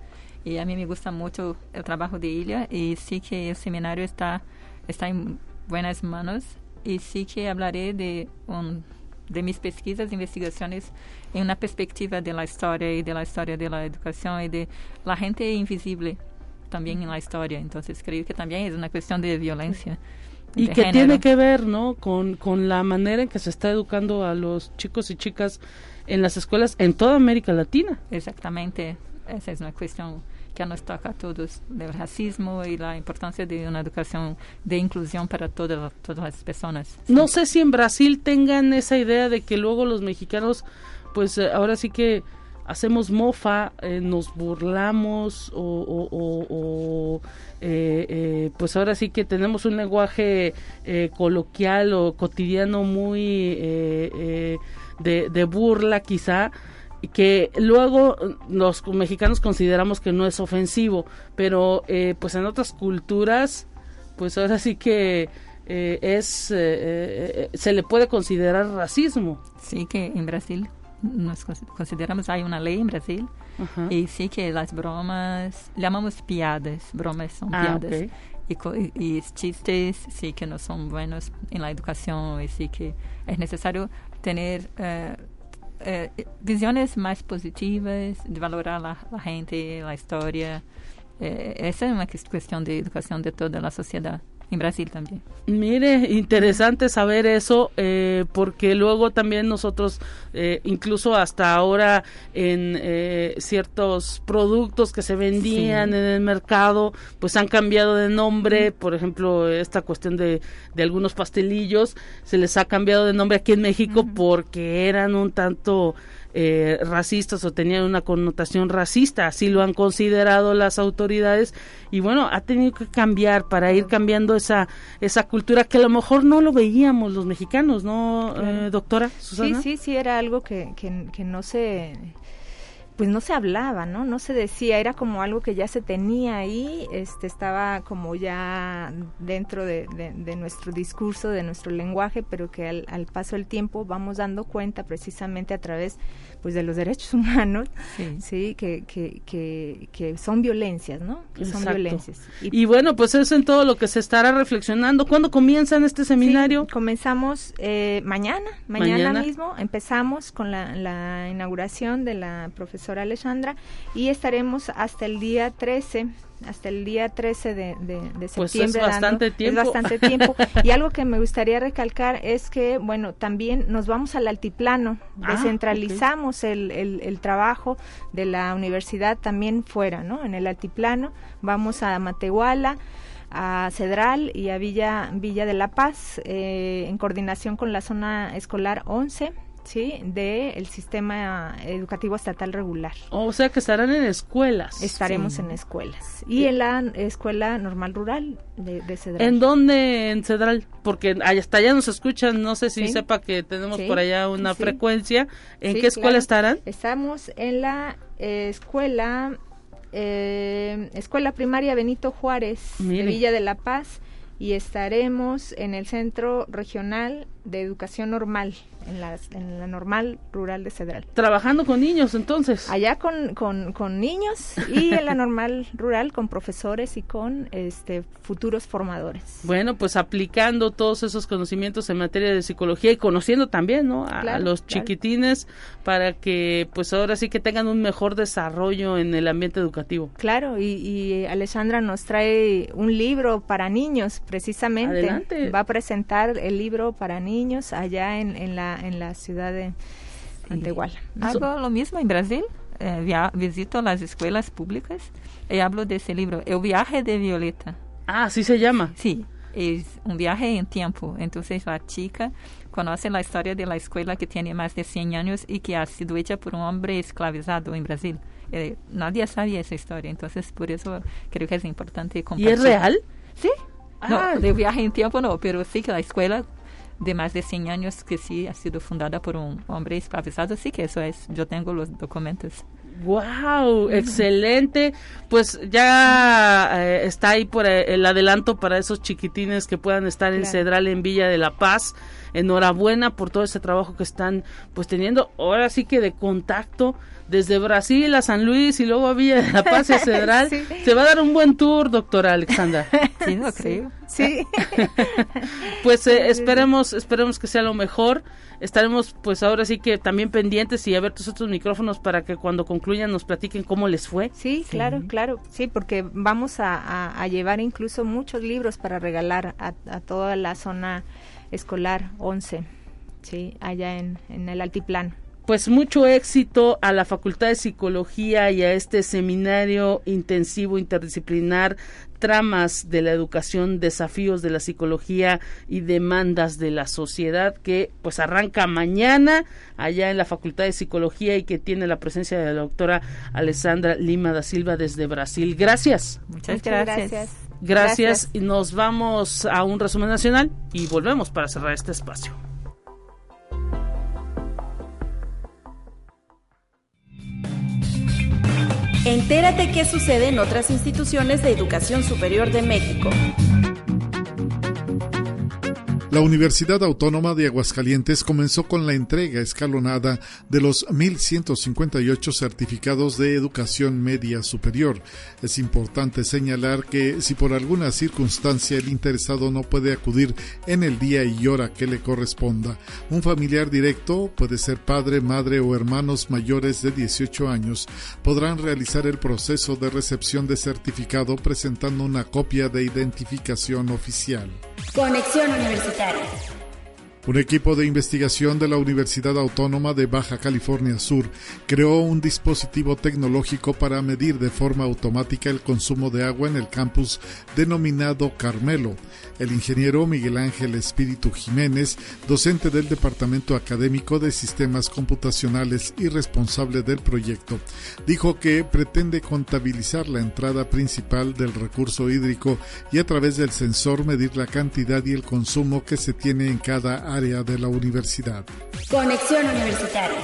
y a mí me gusta mucho el trabajo de ella y sí que el seminario está, está en buenas manos y sí que hablaré de un de mis pesquisas investigaciones en una perspectiva de la historia y de la historia de la educación y de la gente invisible también en la historia. Entonces creo que también es una cuestión de violencia. Y que tiene que ver, ¿no? Con, con la manera en que se está educando a los chicos y chicas en las escuelas en toda América Latina. Exactamente. Esa es una cuestión que nos toca a todos del racismo y la importancia de una educación de inclusión para todas, todas las personas. No sé si en Brasil tengan esa idea de que luego los mexicanos, pues eh, ahora sí que hacemos mofa, eh, nos burlamos o, eh, pues ahora sí que tenemos un lenguaje coloquial o cotidiano muy de, de burla quizá que luego los mexicanos consideramos que no es ofensivo, pero eh, pues en otras culturas, pues ahora sí que eh, es eh, se le puede considerar racismo. Sí, que en Brasil nos consideramos, hay una ley en Brasil, y sí que las bromas, llamamos piadas, bromas son ah, piadas. Y, y, chistes sí que no son buenos en la educación y sí que es necesario tener eh, visiones más positivas, de valorar la, la gente, la historia. Eh, esa es una cuestión de educación de toda la sociedad en Brasil también. Mire, interesante saber eso, eh, porque luego también nosotros, eh, incluso hasta ahora, en eh, ciertos productos que se vendían en el mercado, pues han cambiado de nombre, por ejemplo, esta cuestión de, de algunos pastelillos, se les ha cambiado de nombre aquí en México porque eran un tanto eh, racistas o tenían una connotación racista, así lo han considerado las autoridades y bueno, ha tenido que cambiar para ir cambiando esa esa cultura que a lo mejor no lo veíamos los mexicanos, ¿no, eh, doctora? Sí, sí, sí, era algo que, que, no se pues no se hablaba, ¿no? No se decía, era como algo que ya se tenía ahí, este, estaba como ya dentro de, nuestro discurso, de nuestro lenguaje, pero que al, al, paso del tiempo vamos dando cuenta precisamente a través pues de los derechos humanos, sí, que, que, que, son violencias, ¿no? Que son violencias. Y, bueno, pues eso en todo lo que se estará reflexionando. ¿Cuándo comienzan este seminario? comenzamos eh, mañana, mañana, mismo, empezamos con la, la inauguración de la profesora Alejandra y estaremos hasta el día 13 hasta el día 13 de, de, pues septiembre. es bastante tiempo. Es bastante tiempo. y algo que me gustaría recalcar es que, bueno, también nos vamos al altiplano, ah, descentralizamos el, el, trabajo de la universidad también fuera, ¿no? En el altiplano, vamos a Matehuala a Cedral y a Villa, Villa de la Paz, eh, en coordinación con la zona escolar 11 ¿sí? del sistema educativo estatal regular. O sea que estarán en escuelas. Estaremos en escuelas. Y en la escuela normal rural de, Cedral. ¿En dónde en Cedral? Porque hasta allá nos escuchan, no sé si sepa que tenemos por allá una frecuencia. ¿En qué escuela estarán? Estamos en la escuela eh, Escuela Primaria Benito Juárez de Villa de la Paz y estaremos en el Centro Regional de Educación Normal en la, en la normal rural de Cedral. Trabajando con niños entonces. Allá con, con, con niños y en la normal rural con profesores y con este futuros formadores. Bueno, pues aplicando todos esos conocimientos en materia de psicología y conociendo también, ¿no? A, los chiquitines para que pues ahora sí que tengan un mejor desarrollo en el ambiente educativo. Claro, y, y Alessandra nos trae un libro para niños precisamente. Adelante. Va a presentar el libro para niños allá en, en la en la ciudad de Anteguala. Hago lo mismo en Brasil. Eh, visito las escuelas públicas y hablo de ese libro, El viaje de Violeta. Ah, así se llama. Sí, es un viaje en tiempo. Entonces la chica conoce la historia de la escuela que tiene más de 100 años y que ha sido hecha por un hombre esclavizado en Brasil. Eh, nadie sabía esa historia, entonces por eso creo que es importante compartir. ¿Y es real? Sí. No, ah. de viaje en tiempo no, pero sí que la escuela de más de 100 años que sí ha sido fundada por un hombre esclavizado, sí que eso es, yo tengo los documentos. Wow, excelente. Pues ya eh, está ahí por eh, el adelanto para esos chiquitines que puedan estar en Cedral en Villa de la Paz. Enhorabuena por todo ese trabajo que están pues teniendo. Ahora sí que de contacto desde Brasil a San Luis y luego a Villa de la Paz y a Cedral. Se va a dar un buen tour, doctora Alexandra. Sí, lo creo. Sí. pues eh, esperemos, esperemos que sea lo mejor. Estaremos pues ahora sí que también pendientes y abiertos otros micrófonos para que cuando concluyan nos platiquen cómo les fue. Sí, claro, claro. Sí, porque vamos a, llevar incluso muchos libros para regalar a, toda la zona escolar 11, sí, allá en, en el altiplano pues mucho éxito a la Facultad de Psicología y a este seminario intensivo interdisciplinar tramas de la educación, desafíos de la psicología y demandas de la sociedad que pues arranca mañana allá en la Facultad de Psicología y que tiene la presencia de la doctora Alessandra Lima da Silva desde Brasil. Gracias. Muchas gracias. Gracias y nos vamos a un resumen nacional y volvemos para cerrar este espacio. Entérate qué sucede en otras instituciones de educación superior de México. La Universidad Autónoma de Aguascalientes comenzó con la entrega escalonada de los 1.158 certificados de educación media superior. Es importante señalar que si por alguna circunstancia el interesado no puede acudir en el día y hora que le corresponda, un familiar directo, puede ser padre, madre o hermanos mayores de 18 años, podrán realizar el proceso de recepción de certificado presentando una copia de identificación oficial. Conexión Universitaria. Paris. Un equipo de investigación de la Universidad Autónoma de Baja California Sur creó un dispositivo tecnológico para medir de forma automática el consumo de agua en el campus denominado Carmelo. El ingeniero Miguel Ángel Espíritu Jiménez, docente del Departamento Académico de Sistemas Computacionales y responsable del proyecto, dijo que pretende contabilizar la entrada principal del recurso hídrico y a través del sensor medir la cantidad y el consumo que se tiene en cada área de la universidad. Conexión Universitaria.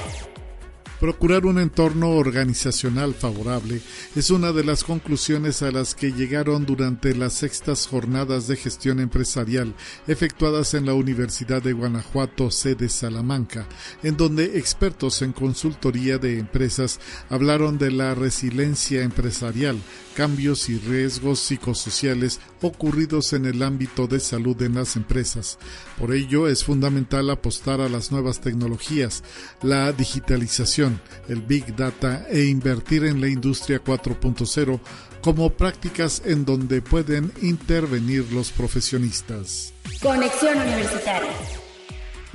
Procurar un entorno organizacional favorable es una de las conclusiones a las que llegaron durante las sextas jornadas de gestión empresarial efectuadas en la Universidad de Guanajuato, sede Salamanca, en donde expertos en consultoría de empresas hablaron de la resiliencia empresarial, cambios y riesgos psicosociales ocurridos en el ámbito de salud en las empresas. Por ello es fundamental apostar a las nuevas tecnologías, la digitalización, el Big Data e invertir en la industria 4.0 como prácticas en donde pueden intervenir los profesionistas. Conexión Universitaria.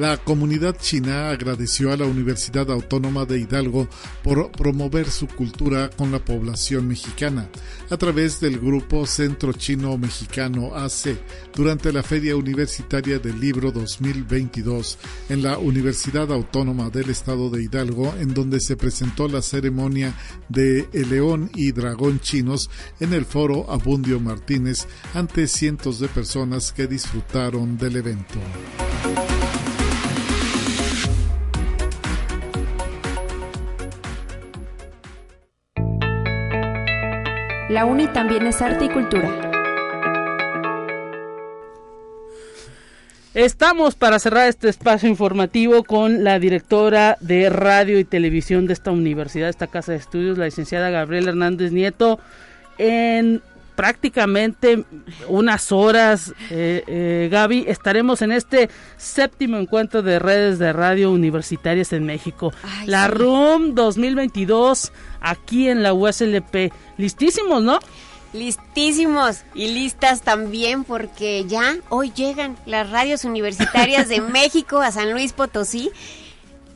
La comunidad china agradeció a la Universidad Autónoma de Hidalgo por promover su cultura con la población mexicana a través del grupo Centro Chino Mexicano AC durante la Feria Universitaria del Libro 2022 en la Universidad Autónoma del Estado de Hidalgo en donde se presentó la ceremonia de El León y Dragón chinos en el foro Abundio Martínez ante cientos de personas que disfrutaron del evento. La UNI también es arte y cultura. Estamos para cerrar este espacio informativo con la directora de radio y televisión de esta universidad, esta casa de estudios, la licenciada Gabriela Hernández Nieto, en prácticamente unas horas, eh, eh, Gaby, estaremos en este séptimo encuentro de redes de radio universitarias en México. la RUM 2022 aquí en la USLP. Listísimos, ¿no? Listísimos y listas también porque ya hoy llegan las radios universitarias de México a San Luis Potosí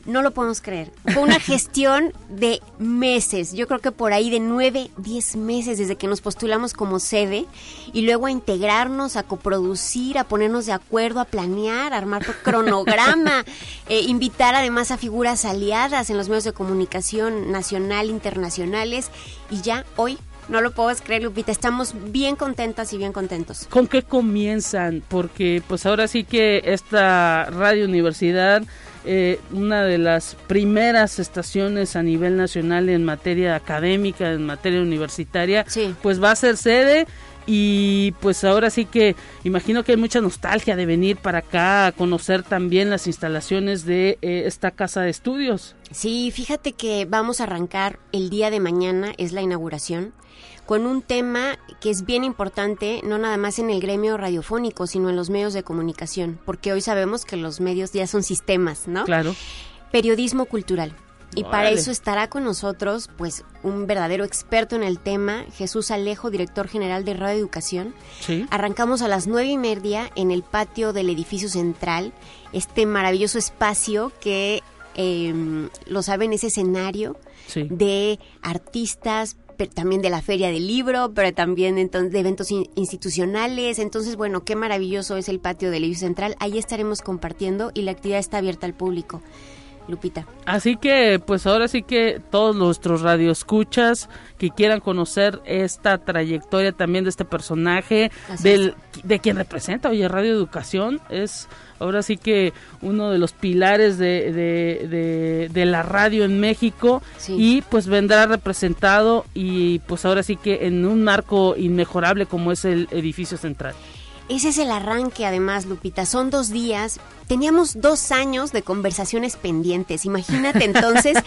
no lo podemos creer. Fue una gestión de meses, yo creo que por ahí de nueve, diez meses desde que nos postulamos como sede y luego a integrarnos, a coproducir, a ponernos de acuerdo, a planear, a armar cronograma, eh, invitar además a figuras aliadas en los medios de comunicación nacional, internacionales y ya hoy no lo puedo creer, Lupita. Estamos bien contentas y bien contentos. ¿Con qué comienzan? Porque pues ahora sí que esta radio universidad eh, una de las primeras estaciones a nivel nacional en materia académica, en materia universitaria, pues va a ser sede y pues ahora sí que imagino que hay mucha nostalgia de venir para acá a conocer también las instalaciones de eh, esta casa de estudios. Sí, fíjate que vamos a arrancar el día de mañana, es la inauguración con un tema que es bien importante, no nada más en el gremio radiofónico, sino en los medios de comunicación, porque hoy sabemos que los medios ya son sistemas, ¿no? Claro. Periodismo cultural. Y para eso estará con nosotros, pues, un verdadero experto en el tema, Jesús Alejo, director general de Radio Educación. Sí. Arrancamos a las nueve y media en el patio del edificio central, este maravilloso espacio que em, lo saben, ese escenario de artistas, también de la feria del libro, pero también entonces, de eventos institucionales. Entonces, bueno, qué maravilloso es el patio del edificio central. Ahí estaremos compartiendo y la actividad está abierta al público. Lupita. Así que, pues ahora sí que todos nuestros radioescuchas que quieran conocer esta trayectoria también de este personaje, del, de quien representa, oye, Radio Educación es ahora sí que uno de los pilares de, de, de, la radio en México y pues vendrá representado y pues ahora sí que en un marco inmejorable como es el edificio central. Ese es el arranque, además, Lupita. Son dos días. Teníamos dos años de conversaciones pendientes. Imagínate entonces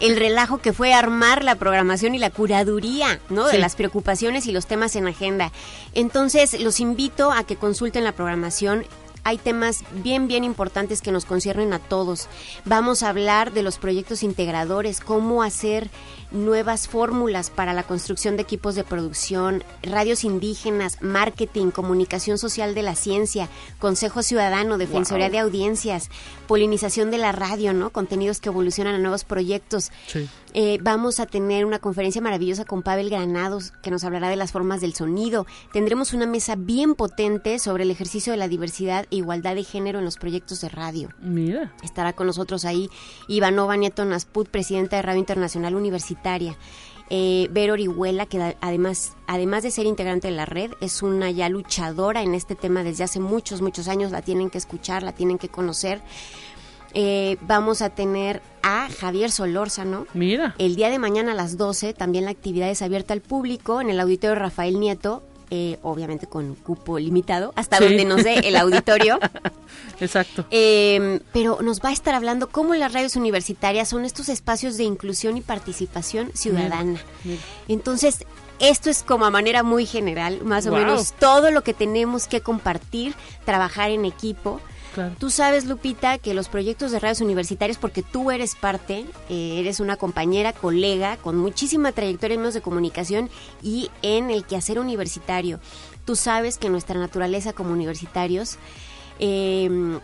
el relajo que fue armar la programación y la curaduría, ¿no? De las preocupaciones y los temas en agenda. Entonces, los invito a que consulten la programación hay temas bien, bien importantes que nos conciernen a todos. Vamos a hablar de los proyectos integradores, cómo hacer nuevas fórmulas para la construcción de equipos de producción, radios indígenas, marketing, comunicación social de la ciencia, Consejo Ciudadano, Defensoría de Audiencias, polinización de la radio, ¿no? Contenidos que evolucionan a nuevos proyectos. Eh, vamos a tener una conferencia maravillosa con Pavel Granados que nos hablará de las formas del sonido. Tendremos una mesa bien potente sobre el ejercicio de la diversidad igualdad de género en los proyectos de radio. Mira. Estará con nosotros ahí Ivanova Nieto Nasput, presidenta de Radio Internacional Universitaria. Eh, Vero Orihuela, que además, además de ser integrante de la red, es una ya luchadora en este tema desde hace muchos, muchos años. La tienen que escuchar, la tienen que conocer Eh, vamos a tener a Javier Solórzano. Mira. El día de mañana a las 12 también la actividad es abierta al público en el auditorio Rafael Nieto. Eh, obviamente con cupo limitado, hasta Sí. donde nos dé el auditorio. Exacto. Eh, pero nos va a estar hablando cómo las radios universitarias son estos espacios de inclusión y participación ciudadana. Entonces, esto es como a manera muy general, más o Wow. menos todo lo que tenemos que compartir, trabajar en equipo. Tú sabes, Lupita, que los proyectos de radios universitarias, porque tú eres parte, eh, eres una compañera, colega, con muchísima trayectoria en medios de comunicación y en el quehacer universitario. Tú sabes que nuestra naturaleza como universitarios eh,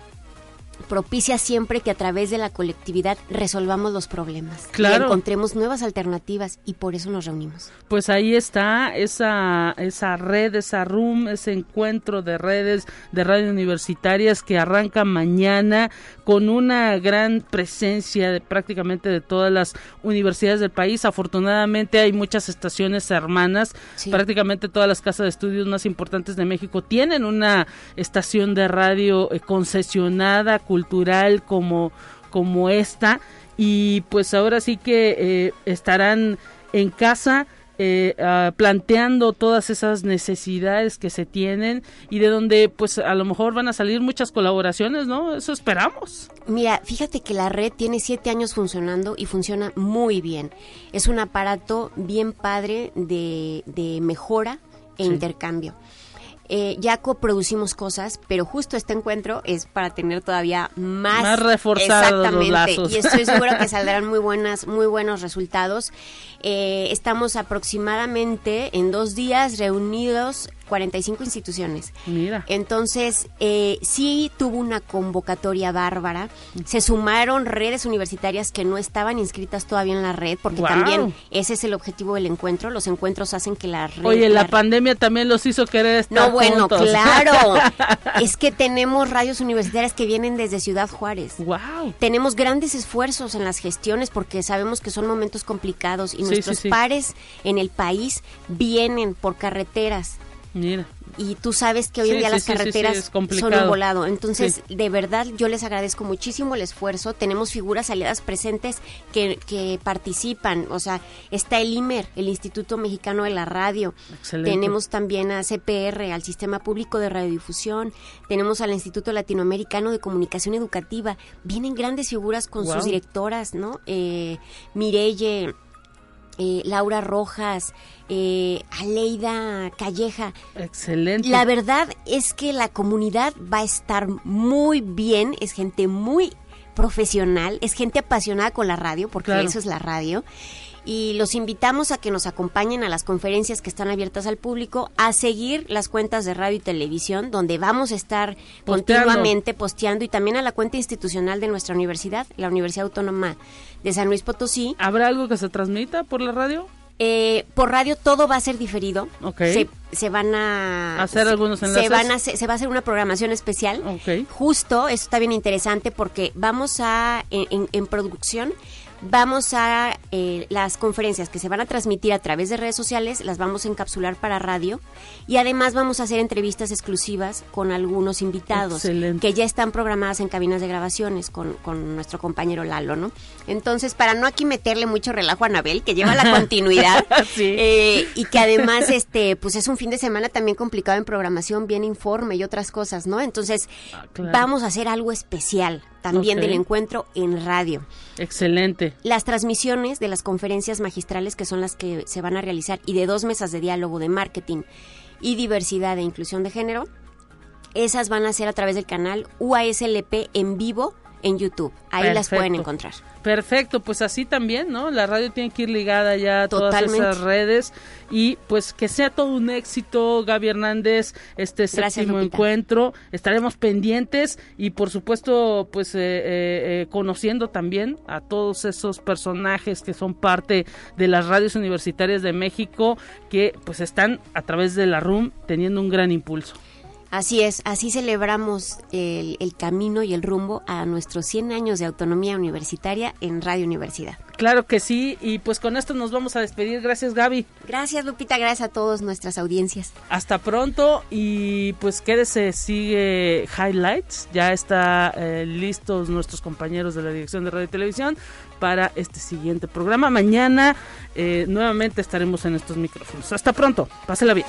propicia siempre que a través de la colectividad resolvamos los problemas. Claro. Y encontremos nuevas alternativas y por eso nos reunimos. Pues ahí está esa, esa red, esa room, ese encuentro de redes de radio universitarias que arranca mañana con una gran presencia de prácticamente de todas las universidades del país. Afortunadamente hay muchas estaciones hermanas, Sí. prácticamente todas las casas de estudios más importantes de México tienen una estación de radio eh, concesionada, cultural como, como esta y pues ahora sí que eh, estarán en casa eh, ah, planteando todas esas necesidades que se tienen y de donde pues a lo mejor van a salir muchas colaboraciones, ¿no? Eso esperamos. Mira, fíjate que la red tiene siete años funcionando y funciona muy bien. Es un aparato bien padre de, de mejora e Sí. intercambio. Eh, ya coproducimos cosas, pero justo este encuentro es para tener todavía más, Más reforzados los lazos. y estoy segura que saldrán muy buenas, muy buenos resultados. Eh, estamos aproximadamente en dos días reunidos 45 instituciones. Mira. Entonces, eh, sí tuvo una convocatoria bárbara. Se sumaron redes universitarias que no estaban inscritas todavía en la red, porque también ese es el objetivo del encuentro. Los encuentros hacen que la red... Oye, la pandemia también los hizo querer estar No, bueno, juntos. claro. es que tenemos radios universitarias que vienen desde Ciudad Juárez. Wow. Tenemos grandes esfuerzos en las gestiones porque sabemos que son momentos complicados y Sí, nuestros sí, sí. pares en el país vienen por carreteras Mira. y tú sabes que hoy en Sí, día sí, las sí, carreteras son un volado. Entonces, de verdad, yo les agradezco muchísimo el esfuerzo. Tenemos figuras aliadas presentes que, que participan. O sea, está el IMER, el Instituto Mexicano de la Radio. Excelente. Tenemos también a CPR, al Sistema Público de Radiodifusión. Tenemos al Instituto Latinoamericano de Comunicación Educativa. Vienen grandes figuras con sus directoras, ¿no? Eh, Mirelle. Eh, Laura Rojas, eh, Aleida Calleja, Excelente. la verdad es que la comunidad va a estar muy bien, es gente muy profesional, es gente apasionada con la radio, porque Claro. eso es la radio. Y los invitamos a que nos acompañen a las conferencias que están abiertas al público, a seguir las cuentas de radio y televisión, donde vamos a estar Posteando. continuamente posteando, y también a la cuenta institucional de nuestra universidad, la Universidad Autónoma de San Luis Potosí. ¿Habrá algo que se transmita por la radio? Eh, por radio todo va a ser diferido. Ok. Se, se van a Hacer se- algunos Se enlaces. van a hacer- se va a hacer una programación especial. Ok. Justo, eso está bien interesante porque vamos a en, en- en producción vamos a eh, las conferencias que se van a transmitir a través de redes sociales las vamos a encapsular para radio y además vamos a hacer entrevistas exclusivas con algunos invitados Excelente. que ya están programadas en cabinas de grabaciones con, con nuestro compañero Lalo, ¿no? Entonces, para no aquí meterle mucho relajo a Anabel, que lleva la continuidad, Sí. eh, y que además, este, pues es un fin de semana también complicado en programación, bien informe y otras cosas, ¿no? Entonces, Ah, claro. vamos a hacer algo especial también del encuentro en radio. Excelente. Las transmisiones de las conferencias magistrales que son las que se van a realizar y de dos mesas de diálogo de marketing y diversidad e inclusión de género, esas van a ser a través del canal UASLP en vivo en YouTube. Ahí las Perfecto. pueden encontrar. Perfecto, pues así también, ¿no? La radio tiene que ir ligada ya a todas esas redes y pues que sea todo un éxito, Gaby Hernández, este Gracias, séptimo Lupita. encuentro. Estaremos pendientes y por supuesto pues eh, eh, eh, conociendo también a todos esos personajes que son parte de las radios universitarias de México que pues están a través de la RUM teniendo un gran impulso. Así es, así celebramos el, el, camino y el rumbo a nuestros 100 años de autonomía universitaria en Radio Universidad. Claro que sí, y pues con esto nos vamos a despedir. Gracias Gaby. Gracias Lupita, gracias a todas nuestras audiencias. Hasta pronto y pues quédese, sigue Highlights, ya está eh, listos nuestros compañeros de la Dirección de Radio y Televisión para este siguiente programa. Mañana eh, nuevamente estaremos en estos micrófonos. Hasta pronto, pásela bien.